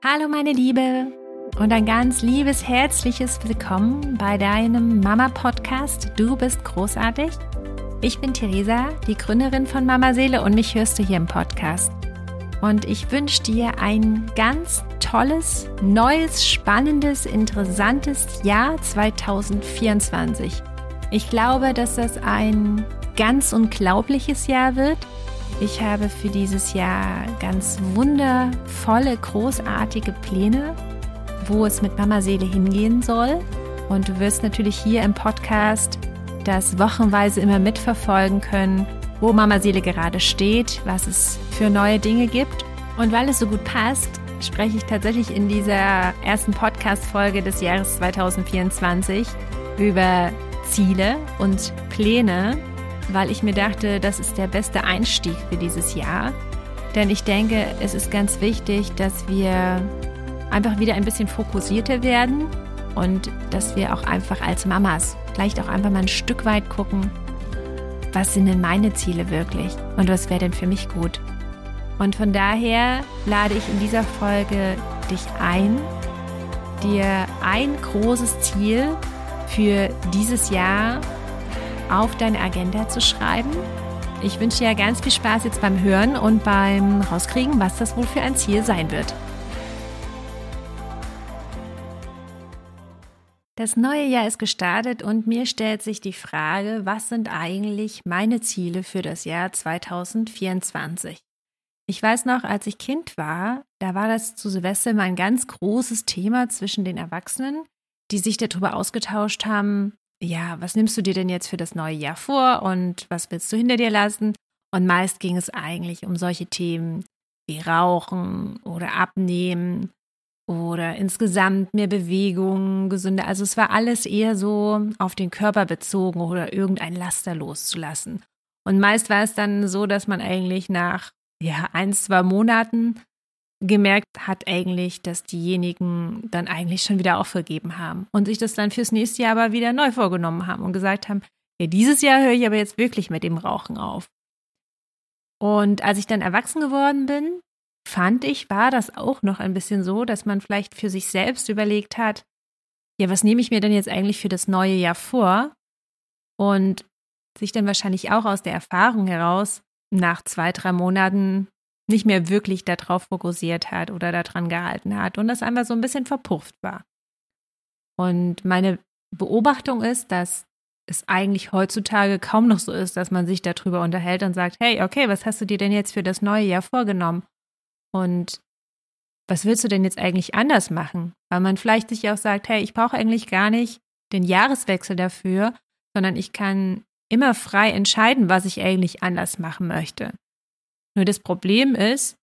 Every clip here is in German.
Hallo meine Liebe und ein ganz liebes, herzliches Willkommen bei deinem Mama-Podcast Du bist großartig. Ich bin Theresa, die Gründerin von Mama Seele und mich hörst du hier im Podcast. Und ich wünsche dir ein ganz tolles, neues, spannendes, interessantes Jahr 2024. Ich glaube, dass das ein ganz unglaubliches Jahr wird ich habe für dieses Jahr ganz wundervolle, großartige Pläne, wo es mit Mama Seele hingehen soll. Und du wirst natürlich hier im Podcast das wochenweise immer mitverfolgen können, wo Mama Seele gerade steht, was es für neue Dinge gibt. Und weil es so gut passt, spreche ich tatsächlich in dieser ersten Podcast-Folge des Jahres 2024 über Ziele und Pläne weil ich mir dachte, das ist der beste Einstieg für dieses Jahr. Denn ich denke, es ist ganz wichtig, dass wir einfach wieder ein bisschen fokussierter werden und dass wir auch einfach als Mamas vielleicht auch einfach mal ein Stück weit gucken, was sind denn meine Ziele wirklich und was wäre denn für mich gut. Und von daher lade ich in dieser Folge dich ein, dir ein großes Ziel für dieses Jahr auf deine Agenda zu schreiben. Ich wünsche dir ganz viel Spaß jetzt beim Hören und beim Rauskriegen, was das wohl für ein Ziel sein wird. Das neue Jahr ist gestartet und mir stellt sich die Frage, was sind eigentlich meine Ziele für das Jahr 2024? Ich weiß noch, als ich Kind war, da war das zu Silvester immer ein ganz großes Thema zwischen den Erwachsenen, die sich darüber ausgetauscht haben, ja, was nimmst du dir denn jetzt für das neue Jahr vor und was willst du hinter dir lassen? Und meist ging es eigentlich um solche Themen wie Rauchen oder Abnehmen oder insgesamt mehr Bewegung, gesünder. Also es war alles eher so auf den Körper bezogen oder irgendein Laster loszulassen. Und meist war es dann so, dass man eigentlich nach ja, ein, zwei Monaten gemerkt hat eigentlich, dass diejenigen dann eigentlich schon wieder aufgegeben haben und sich das dann fürs nächste Jahr aber wieder neu vorgenommen haben und gesagt haben, ja, dieses Jahr höre ich aber jetzt wirklich mit dem Rauchen auf. Und als ich dann erwachsen geworden bin, fand ich, war das auch noch ein bisschen so, dass man vielleicht für sich selbst überlegt hat, ja, was nehme ich mir denn jetzt eigentlich für das neue Jahr vor? Und sich dann wahrscheinlich auch aus der Erfahrung heraus nach zwei, drei Monaten nicht mehr wirklich darauf fokussiert hat oder daran gehalten hat und das einfach so ein bisschen verpufft war. Und meine Beobachtung ist, dass es eigentlich heutzutage kaum noch so ist, dass man sich darüber unterhält und sagt, hey, okay, was hast du dir denn jetzt für das neue Jahr vorgenommen? Und was willst du denn jetzt eigentlich anders machen? Weil man vielleicht sich auch sagt, hey, ich brauche eigentlich gar nicht den Jahreswechsel dafür, sondern ich kann immer frei entscheiden, was ich eigentlich anders machen möchte. Nur das Problem ist,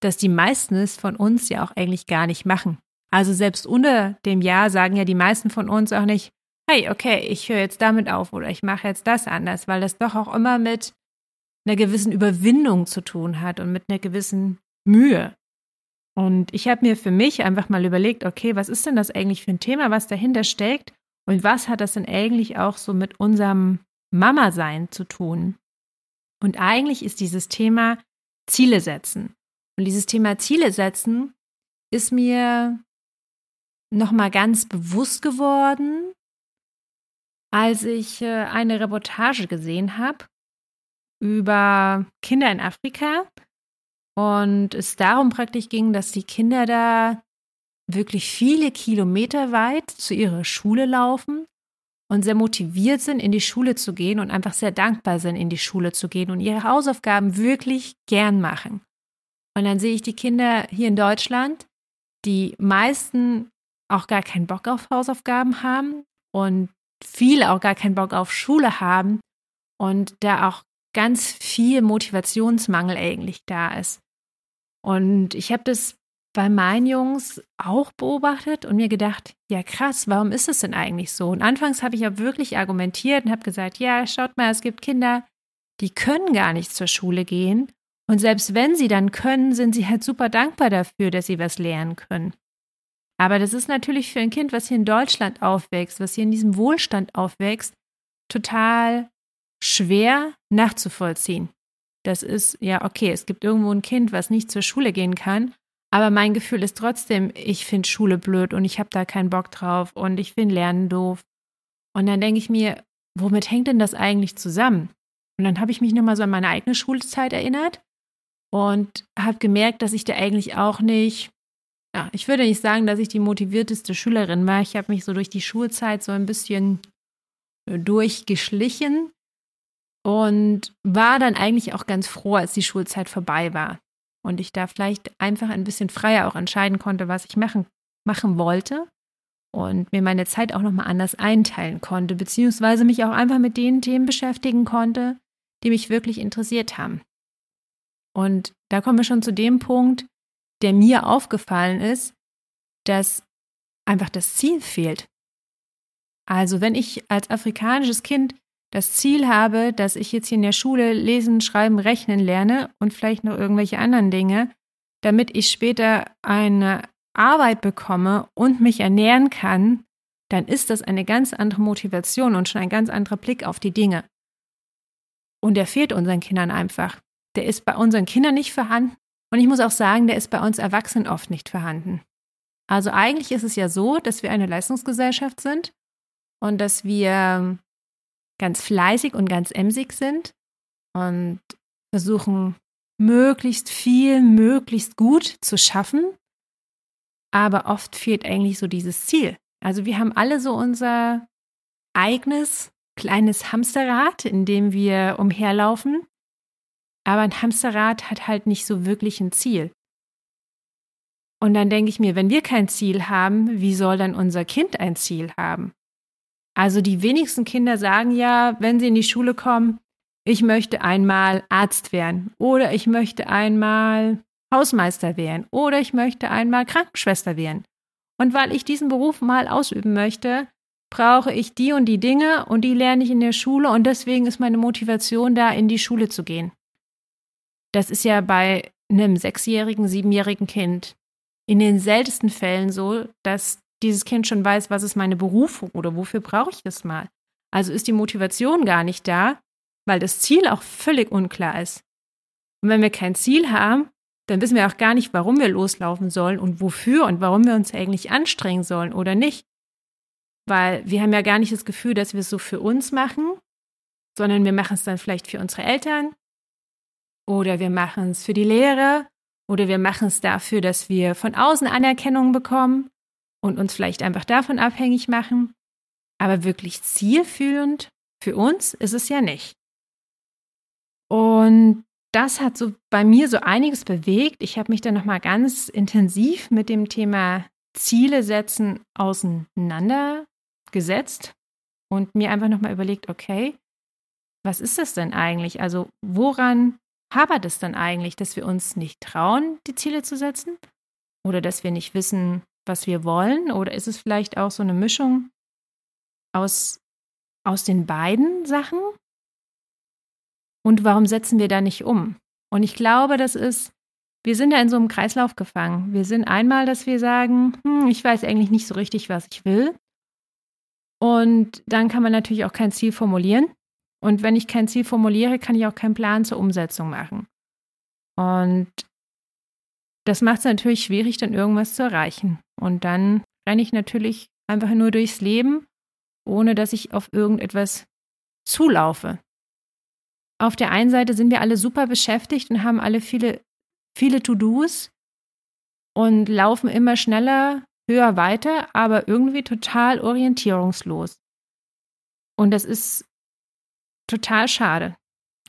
dass die meisten es von uns ja auch eigentlich gar nicht machen. Also selbst unter dem Jahr sagen ja die meisten von uns auch nicht, hey, okay, ich höre jetzt damit auf oder ich mache jetzt das anders, weil das doch auch immer mit einer gewissen Überwindung zu tun hat und mit einer gewissen Mühe. Und ich habe mir für mich einfach mal überlegt, okay, was ist denn das eigentlich für ein Thema, was dahinter steckt und was hat das denn eigentlich auch so mit unserem Mama-Sein zu tun? Und eigentlich ist dieses Thema Ziele setzen. Und dieses Thema Ziele setzen ist mir nochmal ganz bewusst geworden, als ich äh, eine Reportage gesehen habe über Kinder in Afrika und es darum praktisch ging, dass die Kinder da wirklich viele Kilometer weit zu ihrer Schule laufen und sehr motiviert sind, in die Schule zu gehen und einfach sehr dankbar sind, in die Schule zu gehen und ihre Hausaufgaben wirklich gern machen. Und dann sehe ich die Kinder hier in Deutschland, die meisten auch gar keinen Bock auf Hausaufgaben haben und viele auch gar keinen Bock auf Schule haben und da auch ganz viel Motivationsmangel eigentlich da ist. Und ich habe das bei meinen Jungs auch beobachtet und mir gedacht, ja krass, warum ist es denn eigentlich so? Und anfangs habe ich ja wirklich argumentiert und habe gesagt, ja, schaut mal, es gibt Kinder, die können gar nicht zur Schule gehen. Und selbst wenn sie dann können, sind sie halt super dankbar dafür, dass sie was lernen können. Aber das ist natürlich für ein Kind, was hier in Deutschland aufwächst, was hier in diesem Wohlstand aufwächst, total schwer nachzuvollziehen. Das ist ja okay, es gibt irgendwo ein Kind, was nicht zur Schule gehen kann, Aber mein Gefühl ist trotzdem, ich finde Schule blöd und ich habe da keinen Bock drauf und ich finde Lernen doof. Und dann denke ich mir, womit hängt denn das eigentlich zusammen? Und dann habe ich mich nochmal so an meine eigene Schulzeit erinnert und habe gemerkt, dass ich da eigentlich auch nicht, ja, ich würde nicht sagen, dass ich die motivierteste Schülerin war. Ich habe mich so durch die Schulzeit so ein bisschen äh, durchgeschlichen und war dann eigentlich auch ganz froh, als die Schulzeit vorbei war und ich da vielleicht einfach ein bisschen freier auch entscheiden konnte, was ich machen, machen wollte und mir meine Zeit auch nochmal anders einteilen konnte, beziehungsweise mich auch einfach mit den Themen beschäftigen konnte, die mich wirklich interessiert haben. Und da kommen wir schon zu dem Punkt, der mir aufgefallen ist, dass einfach das Ziel fehlt. Also wenn ich als afrikanisches Kind das Ziel habe, dass ich jetzt hier in der Schule lesen, schreiben, rechnen lerne und vielleicht noch irgendwelche anderen Dinge, damit ich später eine Arbeit bekomme und mich ernähren kann, dann ist das eine ganz andere Motivation und schon ein ganz anderer Blick auf die Dinge. Und der fehlt unseren Kindern einfach. Der ist bei unseren Kindern nicht vorhanden. Und ich muss auch sagen, der ist bei uns Erwachsenen oft nicht vorhanden. Also eigentlich ist es ja so, dass wir eine Leistungsgesellschaft sind und dass wir ganz fleißig und ganz emsig sind und versuchen, möglichst viel, möglichst gut zu schaffen. Aber oft fehlt eigentlich so dieses Ziel. Also wir haben alle so unser eigenes kleines Hamsterrad, in dem wir umherlaufen. Aber ein Hamsterrad hat halt nicht so wirklich ein Ziel. Und dann denke ich mir, wenn wir kein Ziel haben, wie soll dann unser Kind ein Ziel haben? Also die wenigsten Kinder sagen ja, wenn sie in die Schule kommen, ich möchte einmal Arzt werden oder ich möchte einmal Hausmeister werden oder ich möchte einmal Krankenschwester werden. Und weil ich diesen Beruf mal ausüben möchte, brauche ich die und die Dinge und die lerne ich in der Schule und deswegen ist meine Motivation da, in die Schule zu gehen. Das ist ja bei einem sechsjährigen, siebenjährigen Kind in den seltensten Fällen so, dass dieses Kind schon weiß, was ist meine Berufung oder wofür brauche ich das mal. Also ist die Motivation gar nicht da, weil das Ziel auch völlig unklar ist. Und wenn wir kein Ziel haben, dann wissen wir auch gar nicht, warum wir loslaufen sollen und wofür und warum wir uns eigentlich anstrengen sollen oder nicht. Weil wir haben ja gar nicht das Gefühl, dass wir es so für uns machen, sondern wir machen es dann vielleicht für unsere Eltern oder wir machen es für die Lehre oder wir machen es dafür, dass wir von außen Anerkennung bekommen und uns vielleicht einfach davon abhängig machen. Aber wirklich zielführend für uns ist es ja nicht. Und das hat so bei mir so einiges bewegt. Ich habe mich dann nochmal ganz intensiv mit dem Thema Ziele setzen auseinander gesetzt und mir einfach nochmal überlegt, okay, was ist das denn eigentlich? Also woran hapert es dann eigentlich, dass wir uns nicht trauen, die Ziele zu setzen? Oder dass wir nicht wissen, was wir wollen? Oder ist es vielleicht auch so eine Mischung aus, aus den beiden Sachen? Und warum setzen wir da nicht um? Und ich glaube, das ist, wir sind da in so einem Kreislauf gefangen. Wir sind einmal, dass wir sagen, hm, ich weiß eigentlich nicht so richtig, was ich will. Und dann kann man natürlich auch kein Ziel formulieren. Und wenn ich kein Ziel formuliere, kann ich auch keinen Plan zur Umsetzung machen. Und das macht es natürlich schwierig, dann irgendwas zu erreichen. Und dann renne ich natürlich einfach nur durchs Leben, ohne dass ich auf irgendetwas zulaufe. Auf der einen Seite sind wir alle super beschäftigt und haben alle viele, viele To-Dos und laufen immer schneller höher weiter, aber irgendwie total orientierungslos. Und das ist total schade.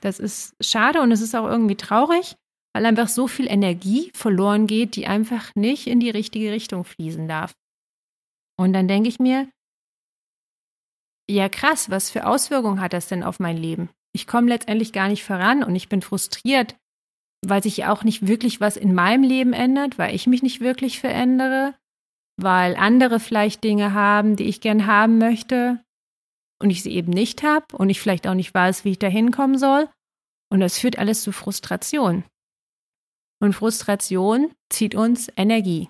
Das ist schade und es ist auch irgendwie traurig, weil einfach so viel Energie verloren geht, die einfach nicht in die richtige Richtung fließen darf. Und dann denke ich mir, ja krass, was für Auswirkungen hat das denn auf mein Leben? Ich komme letztendlich gar nicht voran und ich bin frustriert, weil sich auch nicht wirklich was in meinem Leben ändert, weil ich mich nicht wirklich verändere weil andere vielleicht Dinge haben, die ich gern haben möchte und ich sie eben nicht habe und ich vielleicht auch nicht weiß, wie ich da hinkommen soll. Und das führt alles zu Frustration. Und Frustration zieht uns Energie.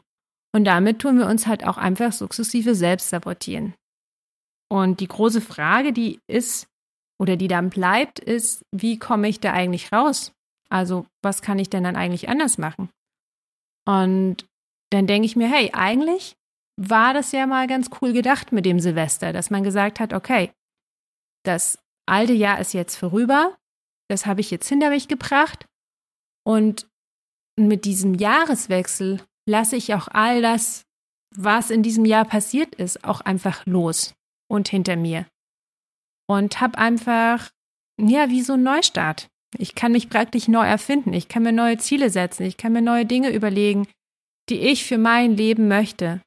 Und damit tun wir uns halt auch einfach sukzessive selbst sabotieren. Und die große Frage, die ist oder die dann bleibt, ist, wie komme ich da eigentlich raus? Also, was kann ich denn dann eigentlich anders machen? Und dann denke ich mir, hey, eigentlich war das ja mal ganz cool gedacht mit dem Silvester, dass man gesagt hat, okay, das alte Jahr ist jetzt vorüber, das habe ich jetzt hinter mich gebracht und mit diesem Jahreswechsel lasse ich auch all das, was in diesem Jahr passiert ist, auch einfach los und hinter mir. Und habe einfach, ja, wie so ein Neustart. Ich kann mich praktisch neu erfinden. Ich kann mir neue Ziele setzen. Ich kann mir neue Dinge überlegen, die ich für mein Leben möchte,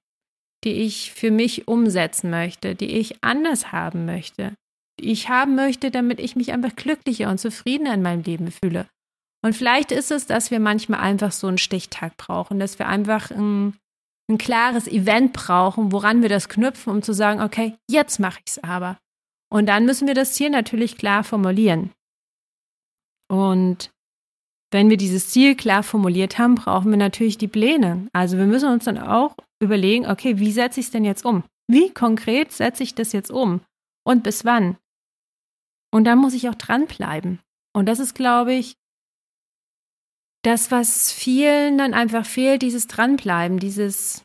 die ich für mich umsetzen möchte, die ich anders haben möchte, die ich haben möchte, damit ich mich einfach glücklicher und zufriedener in meinem Leben fühle. Und vielleicht ist es, dass wir manchmal einfach so einen Stichtag brauchen, dass wir einfach ein, ein klares Event brauchen, woran wir das knüpfen, um zu sagen, okay, jetzt mache ich es aber. Und dann müssen wir das Ziel natürlich klar formulieren. Und wenn wir dieses Ziel klar formuliert haben, brauchen wir natürlich die Pläne. Also wir müssen uns dann auch überlegen, okay, wie setze ich es denn jetzt um? Wie konkret setze ich das jetzt um? Und bis wann? Und dann muss ich auch dranbleiben. Und das ist, glaube ich, das, was vielen dann einfach fehlt, dieses Dranbleiben, dieses,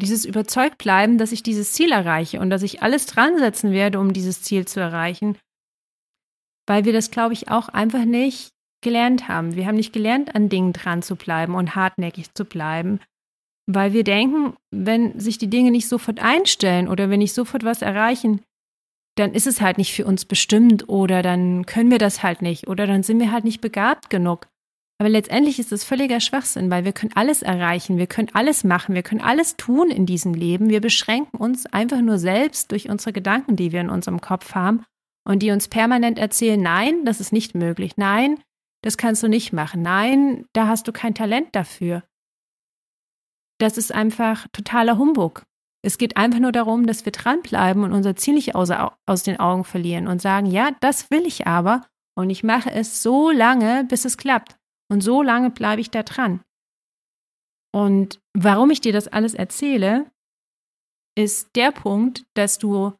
dieses Überzeugtbleiben, dass ich dieses Ziel erreiche und dass ich alles dran setzen werde, um dieses Ziel zu erreichen weil wir das, glaube ich, auch einfach nicht gelernt haben. Wir haben nicht gelernt, an Dingen dran zu bleiben und hartnäckig zu bleiben, weil wir denken, wenn sich die Dinge nicht sofort einstellen oder wenn nicht sofort was erreichen, dann ist es halt nicht für uns bestimmt oder dann können wir das halt nicht oder dann sind wir halt nicht begabt genug. Aber letztendlich ist es völliger Schwachsinn, weil wir können alles erreichen, wir können alles machen, wir können alles tun in diesem Leben. Wir beschränken uns einfach nur selbst durch unsere Gedanken, die wir in unserem Kopf haben und die uns permanent erzählen, nein, das ist nicht möglich, nein, das kannst du nicht machen, nein, da hast du kein Talent dafür. Das ist einfach totaler Humbug. Es geht einfach nur darum, dass wir dranbleiben und unser Ziel nicht aus, aus den Augen verlieren und sagen, ja, das will ich aber und ich mache es so lange, bis es klappt. Und so lange bleibe ich da dran. Und warum ich dir das alles erzähle, ist der Punkt, dass du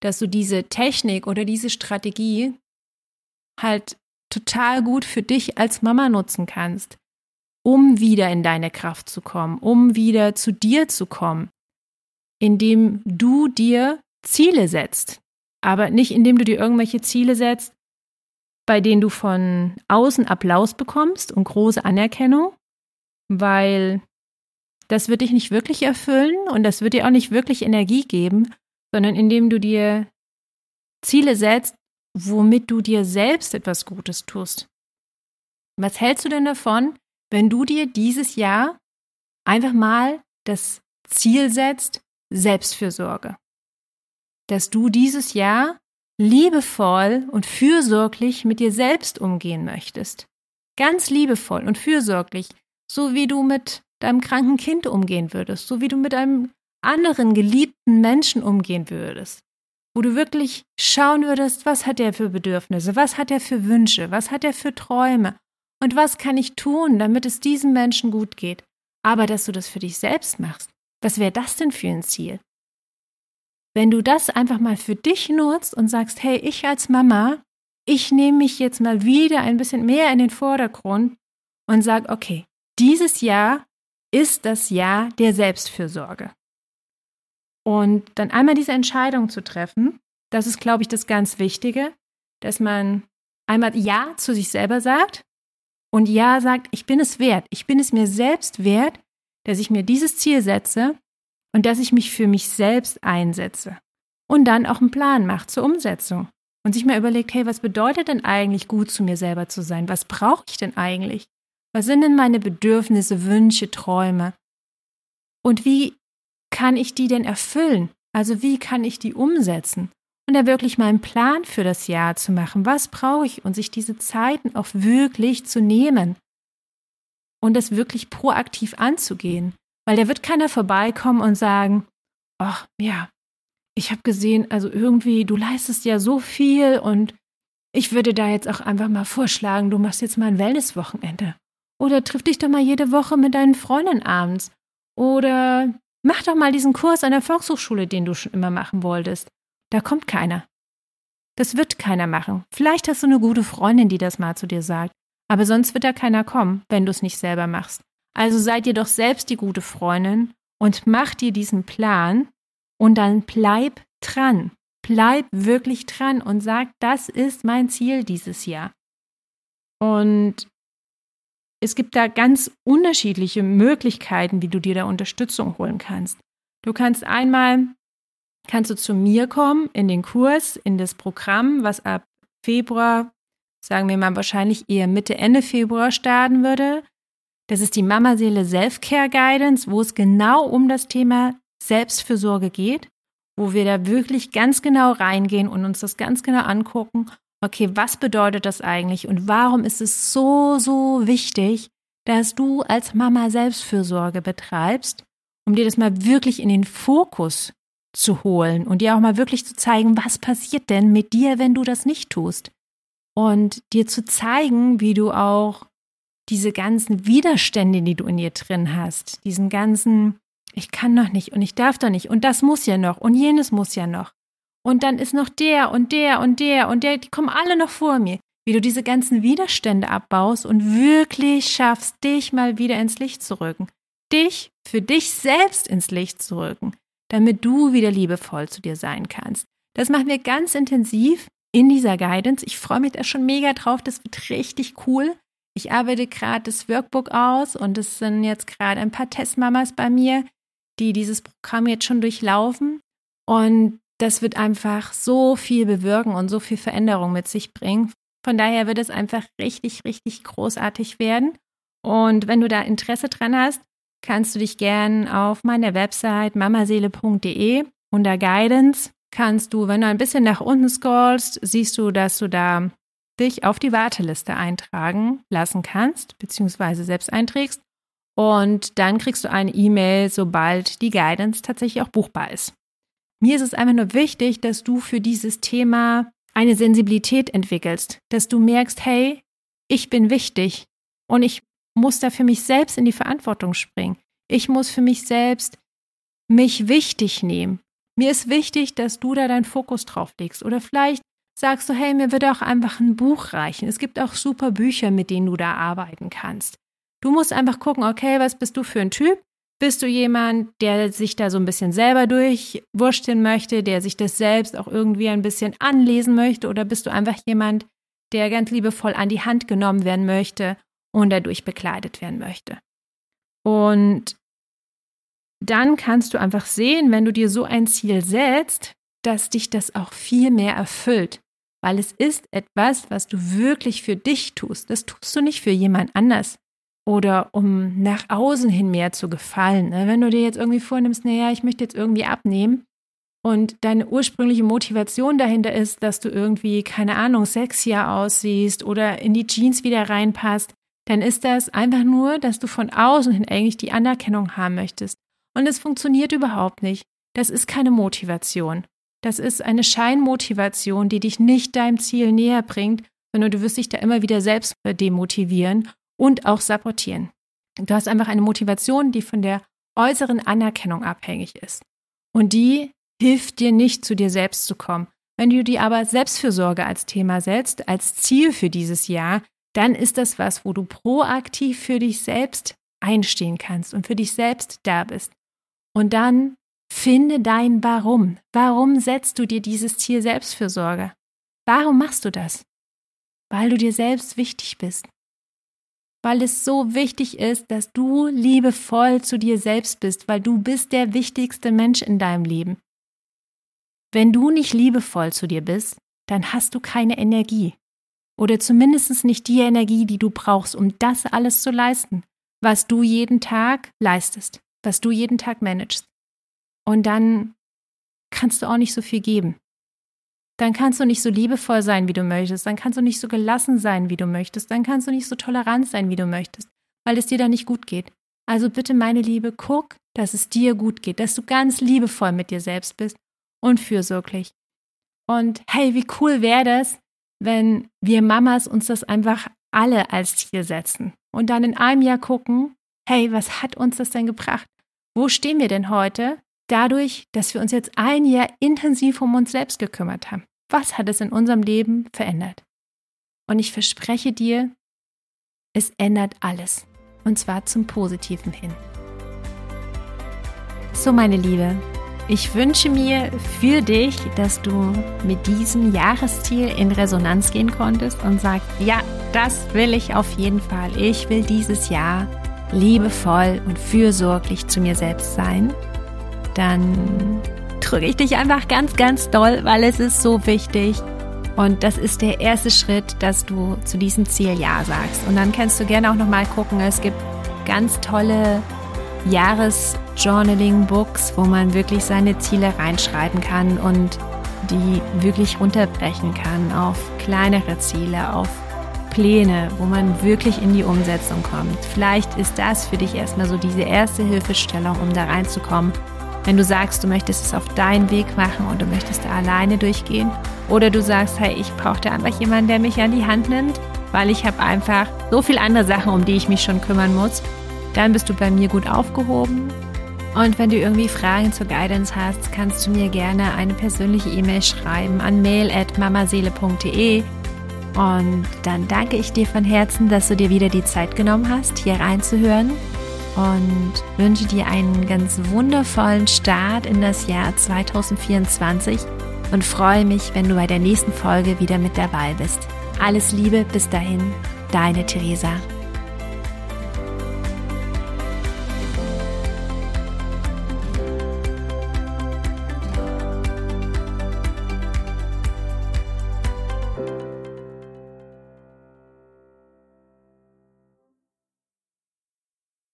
dass du diese Technik oder diese Strategie halt total gut für dich als Mama nutzen kannst, um wieder in deine Kraft zu kommen, um wieder zu dir zu kommen, indem du dir Ziele setzt, aber nicht indem du dir irgendwelche Ziele setzt, bei denen du von außen Applaus bekommst und große Anerkennung, weil das wird dich nicht wirklich erfüllen und das wird dir auch nicht wirklich Energie geben, sondern indem du dir Ziele setzt, womit du dir selbst etwas Gutes tust. Was hältst du denn davon, wenn du dir dieses Jahr einfach mal das Ziel setzt, Selbstfürsorge? Dass du dieses Jahr liebevoll und fürsorglich mit dir selbst umgehen möchtest. Ganz liebevoll und fürsorglich, so wie du mit deinem kranken Kind umgehen würdest, so wie du mit einem anderen geliebten Menschen umgehen würdest, wo du wirklich schauen würdest, was hat er für Bedürfnisse, was hat er für Wünsche, was hat er für Träume und was kann ich tun, damit es diesem Menschen gut geht. Aber dass du das für dich selbst machst, was wäre das denn für ein Ziel? Wenn du das einfach mal für dich nutzt und sagst, hey, ich als Mama, ich nehme mich jetzt mal wieder ein bisschen mehr in den Vordergrund und sage, okay, dieses Jahr ist das Jahr der Selbstfürsorge. Und dann einmal diese Entscheidung zu treffen, das ist, glaube ich, das ganz Wichtige, dass man einmal Ja zu sich selber sagt und Ja sagt, ich bin es wert, ich bin es mir selbst wert, dass ich mir dieses Ziel setze und dass ich mich für mich selbst einsetze. Und dann auch einen Plan macht zur Umsetzung und sich mal überlegt, hey, was bedeutet denn eigentlich gut zu mir selber zu sein? Was brauche ich denn eigentlich? Was sind denn meine Bedürfnisse, Wünsche, Träume? Und wie kann ich die denn erfüllen? Also wie kann ich die umsetzen? Und da wirklich mal einen Plan für das Jahr zu machen. Was brauche ich? Und sich diese Zeiten auch wirklich zu nehmen. Und das wirklich proaktiv anzugehen. Weil da wird keiner vorbeikommen und sagen, ach ja, ich habe gesehen, also irgendwie, du leistest ja so viel und ich würde da jetzt auch einfach mal vorschlagen, du machst jetzt mal ein Wellnesswochenende. Oder triff dich doch mal jede Woche mit deinen Freunden abends. Oder Mach doch mal diesen Kurs an der Volkshochschule, den du schon immer machen wolltest. Da kommt keiner. Das wird keiner machen. Vielleicht hast du eine gute Freundin, die das mal zu dir sagt. Aber sonst wird da keiner kommen, wenn du es nicht selber machst. Also seid dir doch selbst die gute Freundin und mach dir diesen Plan und dann bleib dran. Bleib wirklich dran und sag, das ist mein Ziel dieses Jahr. Und es gibt da ganz unterschiedliche Möglichkeiten, wie du dir da Unterstützung holen kannst. Du kannst einmal, kannst du zu mir kommen in den Kurs, in das Programm, was ab Februar, sagen wir mal wahrscheinlich eher Mitte, Ende Februar starten würde. Das ist die Mama Seele Self-Care Guidance, wo es genau um das Thema Selbstfürsorge geht, wo wir da wirklich ganz genau reingehen und uns das ganz genau angucken okay, was bedeutet das eigentlich und warum ist es so, so wichtig, dass du als Mama Selbstfürsorge betreibst, um dir das mal wirklich in den Fokus zu holen und dir auch mal wirklich zu zeigen, was passiert denn mit dir, wenn du das nicht tust. Und dir zu zeigen, wie du auch diese ganzen Widerstände, die du in dir drin hast, diesen ganzen, ich kann noch nicht und ich darf doch nicht und das muss ja noch und jenes muss ja noch, und dann ist noch der und der und der und der, die kommen alle noch vor mir. Wie du diese ganzen Widerstände abbaust und wirklich schaffst, dich mal wieder ins Licht zu rücken. Dich für dich selbst ins Licht zu rücken, damit du wieder liebevoll zu dir sein kannst. Das machen wir ganz intensiv in dieser Guidance. Ich freue mich da schon mega drauf. Das wird richtig cool. Ich arbeite gerade das Workbook aus und es sind jetzt gerade ein paar Testmamas bei mir, die dieses Programm jetzt schon durchlaufen. Und das wird einfach so viel bewirken und so viel Veränderung mit sich bringen. Von daher wird es einfach richtig, richtig großartig werden. Und wenn du da Interesse dran hast, kannst du dich gern auf meiner Website mamaseele.de unter Guidance kannst du, wenn du ein bisschen nach unten scrollst, siehst du, dass du da dich auf die Warteliste eintragen lassen kannst, beziehungsweise selbst einträgst. Und dann kriegst du eine E-Mail, sobald die Guidance tatsächlich auch buchbar ist. Mir ist es einfach nur wichtig, dass du für dieses Thema eine Sensibilität entwickelst, dass du merkst, hey, ich bin wichtig und ich muss da für mich selbst in die Verantwortung springen. Ich muss für mich selbst mich wichtig nehmen. Mir ist wichtig, dass du da deinen Fokus drauf legst. Oder vielleicht sagst du, hey, mir würde auch einfach ein Buch reichen. Es gibt auch super Bücher, mit denen du da arbeiten kannst. Du musst einfach gucken, okay, was bist du für ein Typ? Bist du jemand, der sich da so ein bisschen selber durchwursteln möchte, der sich das selbst auch irgendwie ein bisschen anlesen möchte? Oder bist du einfach jemand, der ganz liebevoll an die Hand genommen werden möchte und dadurch bekleidet werden möchte? Und dann kannst du einfach sehen, wenn du dir so ein Ziel setzt, dass dich das auch viel mehr erfüllt. Weil es ist etwas, was du wirklich für dich tust. Das tust du nicht für jemand anders oder um nach außen hin mehr zu gefallen. Ne? Wenn du dir jetzt irgendwie vornimmst, naja, ich möchte jetzt irgendwie abnehmen und deine ursprüngliche Motivation dahinter ist, dass du irgendwie, keine Ahnung, sexier aussiehst oder in die Jeans wieder reinpasst, dann ist das einfach nur, dass du von außen hin eigentlich die Anerkennung haben möchtest. Und es funktioniert überhaupt nicht. Das ist keine Motivation. Das ist eine Scheinmotivation, die dich nicht deinem Ziel näher bringt, sondern du wirst dich da immer wieder selbst demotivieren und auch sabotieren. Du hast einfach eine Motivation, die von der äußeren Anerkennung abhängig ist. Und die hilft dir nicht, zu dir selbst zu kommen. Wenn du dir aber Selbstfürsorge als Thema setzt, als Ziel für dieses Jahr, dann ist das was, wo du proaktiv für dich selbst einstehen kannst und für dich selbst da bist. Und dann finde dein Warum. Warum setzt du dir dieses Ziel Selbstfürsorge? Warum machst du das? Weil du dir selbst wichtig bist weil es so wichtig ist, dass du liebevoll zu dir selbst bist, weil du bist der wichtigste Mensch in deinem Leben. Wenn du nicht liebevoll zu dir bist, dann hast du keine Energie. Oder zumindest nicht die Energie, die du brauchst, um das alles zu leisten, was du jeden Tag leistest, was du jeden Tag managst. Und dann kannst du auch nicht so viel geben dann kannst du nicht so liebevoll sein, wie du möchtest, dann kannst du nicht so gelassen sein, wie du möchtest, dann kannst du nicht so tolerant sein, wie du möchtest, weil es dir dann nicht gut geht. Also bitte, meine Liebe, guck, dass es dir gut geht, dass du ganz liebevoll mit dir selbst bist und fürsorglich. Und hey, wie cool wäre das, wenn wir Mamas uns das einfach alle als Ziel setzen und dann in einem Jahr gucken, hey, was hat uns das denn gebracht? Wo stehen wir denn heute? dadurch, dass wir uns jetzt ein Jahr intensiv um uns selbst gekümmert haben. Was hat es in unserem Leben verändert? Und ich verspreche dir, Es ändert alles. Und zwar zum Positiven hin. So, meine Liebe, ich wünsche mir für dich, dass du mit diesem Jahresziel in Resonanz gehen konntest und sagst, ja, das will ich auf jeden Fall. Ich will dieses Jahr liebevoll und fürsorglich zu mir selbst sein. Dann drücke ich dich einfach ganz, ganz doll, weil es ist so wichtig. Und das ist der erste Schritt, dass du zu diesem Ziel Ja sagst. Und dann kannst du gerne auch nochmal gucken. Es gibt ganz tolle Jahresjournaling-Books, wo man wirklich seine Ziele reinschreiben kann und die wirklich runterbrechen kann auf kleinere Ziele, auf Pläne, wo man wirklich in die Umsetzung kommt. Vielleicht ist das für dich erstmal so diese erste Hilfestellung, um da reinzukommen. Wenn du sagst, du möchtest es auf deinen Weg machen und du möchtest da alleine durchgehen, oder du sagst, hey, ich brauche da einfach jemanden, der mich an die Hand nimmt, weil ich habe einfach so viele andere Sachen, um die ich mich schon kümmern muss dann bist du bei mir gut aufgehoben. Und wenn du irgendwie Fragen zur Guidance hast, kannst du mir gerne eine persönliche E-Mail schreiben an mail.mamaseele.de. Und dann danke ich dir von Herzen, dass du dir wieder die Zeit genommen hast, hier reinzuhören. Und wünsche dir einen ganz wundervollen Start in das Jahr 2024 und freue mich, wenn du bei der nächsten Folge wieder mit dabei bist. Alles Liebe, bis dahin, deine Theresa.